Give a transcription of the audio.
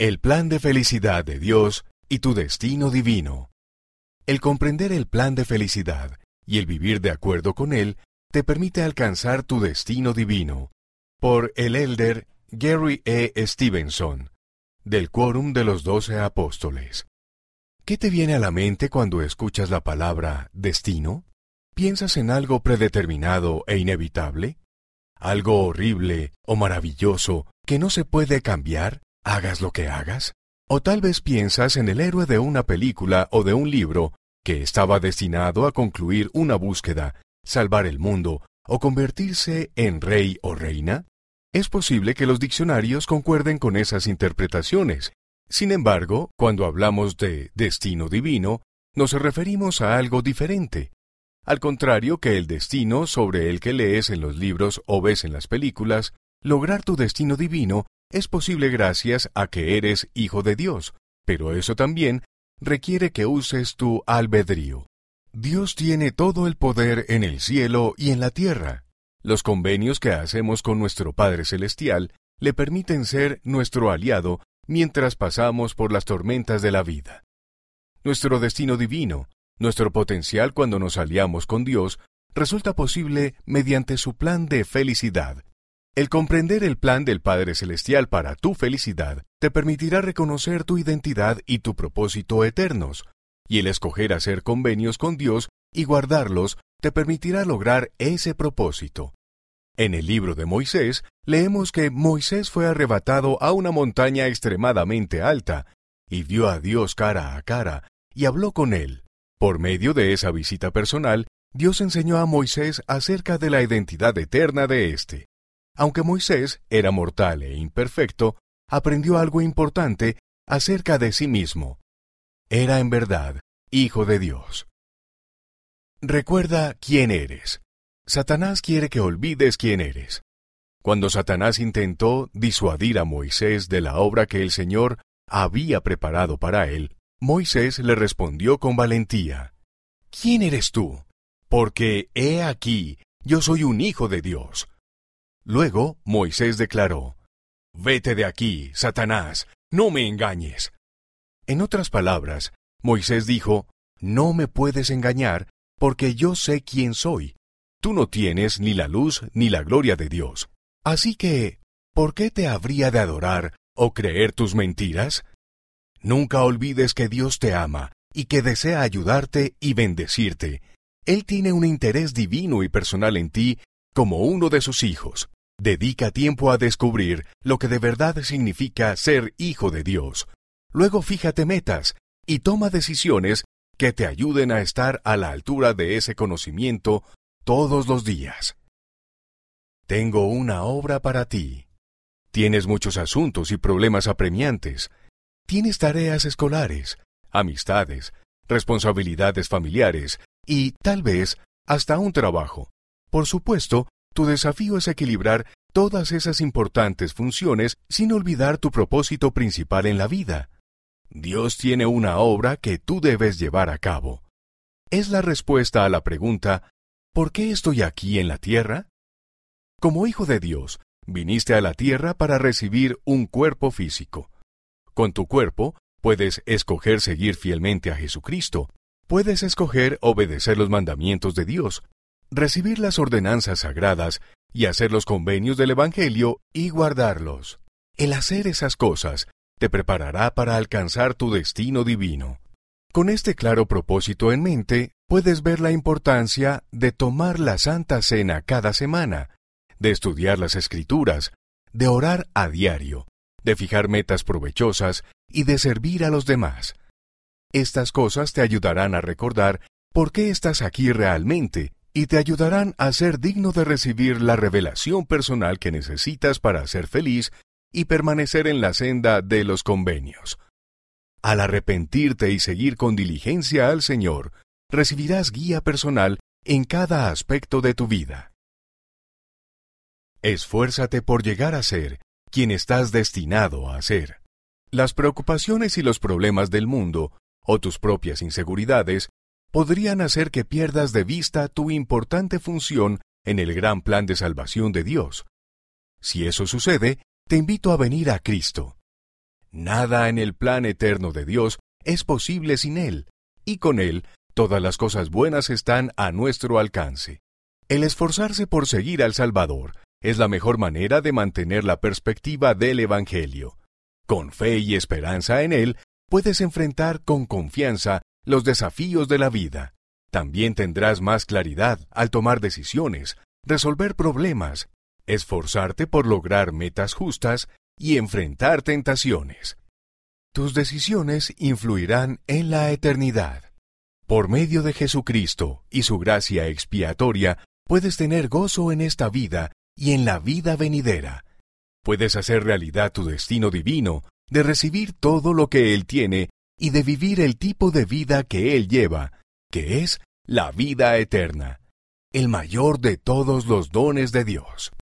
El plan de felicidad de Dios y tu destino divino. El comprender el plan de felicidad y el vivir de acuerdo con él te permite alcanzar tu destino divino. Por el elder Gary E. Stevenson, del Quórum de los Doce Apóstoles. ¿Qué te viene a la mente cuando escuchas la palabra destino? ¿Piensas en algo predeterminado e inevitable? ¿Algo horrible o maravilloso que no se puede cambiar, hagas lo que hagas? ¿O tal vez piensas en el héroe de una película o de un libro que estaba destinado a concluir una búsqueda, salvar el mundo o convertirse en rey o reina? Es posible que los diccionarios concuerden con esas interpretaciones. Sin embargo, cuando hablamos de destino divino, nos referimos a algo diferente. Al contrario que el destino sobre el que lees en los libros o ves en las películas, lograr tu destino divino es posible gracias a que eres hijo de Dios, pero eso también requiere que uses tu albedrío. Dios tiene todo el poder en el cielo y en la tierra. Los convenios que hacemos con nuestro Padre Celestial le permiten ser nuestro aliado mientras pasamos por las tormentas de la vida. Nuestro destino divino, nuestro potencial cuando nos aliamos con Dios, resulta posible mediante su plan de felicidad. El comprender el plan del Padre Celestial para tu felicidad te permitirá reconocer tu identidad y tu propósito eternos, y el escoger hacer convenios con Dios y guardarlos te permitirá lograr ese propósito. En el libro de Moisés leemos que Moisés fue arrebatado a una montaña extremadamente alta, y vio a Dios cara a cara, y habló con él. Por medio de esa visita personal, Dios enseñó a Moisés acerca de la identidad eterna de éste. Aunque Moisés era mortal e imperfecto, aprendió algo importante acerca de sí mismo. Era en verdad hijo de Dios. Recuerda quién eres. Satanás quiere que olvides quién eres. Cuando Satanás intentó disuadir a Moisés de la obra que el Señor había preparado para él, Moisés le respondió con valentía, ¿Quién eres tú? Porque he aquí, yo soy un hijo de Dios. Luego Moisés declaró, Vete de aquí, Satanás, no me engañes. En otras palabras, Moisés dijo, No me puedes engañar, porque yo sé quién soy. Tú no tienes ni la luz ni la gloria de Dios. Así que, ¿por qué te habría de adorar o creer tus mentiras? Nunca olvides que Dios te ama y que desea ayudarte y bendecirte. Él tiene un interés divino y personal en ti como uno de sus hijos. Dedica tiempo a descubrir lo que de verdad significa ser hijo de Dios. Luego fíjate metas y toma decisiones que te ayuden a estar a la altura de ese conocimiento todos los días. Tengo una obra para ti. Tienes muchos asuntos y problemas apremiantes. Tienes tareas escolares, amistades, responsabilidades familiares y, tal vez, hasta un trabajo. Por supuesto, tu desafío es equilibrar todas esas importantes funciones sin olvidar tu propósito principal en la vida. Dios tiene una obra que tú debes llevar a cabo. Es la respuesta a la pregunta ¿Por qué estoy aquí en la tierra? Como hijo de Dios, viniste a la tierra para recibir un cuerpo físico. Con tu cuerpo, puedes escoger seguir fielmente a Jesucristo, puedes escoger obedecer los mandamientos de Dios, recibir las ordenanzas sagradas y hacer los convenios del Evangelio y guardarlos. El hacer esas cosas te preparará para alcanzar tu destino divino. Con este claro propósito en mente, puedes ver la importancia de tomar la Santa Cena cada semana, de estudiar las Escrituras, de orar a diario, de fijar metas provechosas y de servir a los demás. Estas cosas te ayudarán a recordar por qué estás aquí realmente y te ayudarán a ser digno de recibir la revelación personal que necesitas para ser feliz y permanecer en la senda de los convenios. Al arrepentirte y seguir con diligencia al Señor, recibirás guía personal en cada aspecto de tu vida. Esfuérzate por llegar a ser quien estás destinado a ser. Las preocupaciones y los problemas del mundo, o tus propias inseguridades, podrían hacer que pierdas de vista tu importante función en el gran plan de salvación de Dios. Si eso sucede, te invito a venir a Cristo. Nada en el plan eterno de Dios es posible sin Él, y con Él todas las cosas buenas están a nuestro alcance. El esforzarse por seguir al Salvador es la mejor manera de mantener la perspectiva del Evangelio. Con fe y esperanza en Él, puedes enfrentar con confianza los desafíos de la vida. También tendrás más claridad al tomar decisiones, resolver problemas, esforzarte por lograr metas justas y enfrentar tentaciones. Tus decisiones influirán en la eternidad. Por medio de Jesucristo y su gracia expiatoria, puedes tener gozo en esta vida y en la vida venidera. Puedes hacer realidad tu destino divino, de recibir todo lo que Él tiene y de vivir el tipo de vida que Él lleva, que es la vida eterna, el mayor de todos los dones de Dios.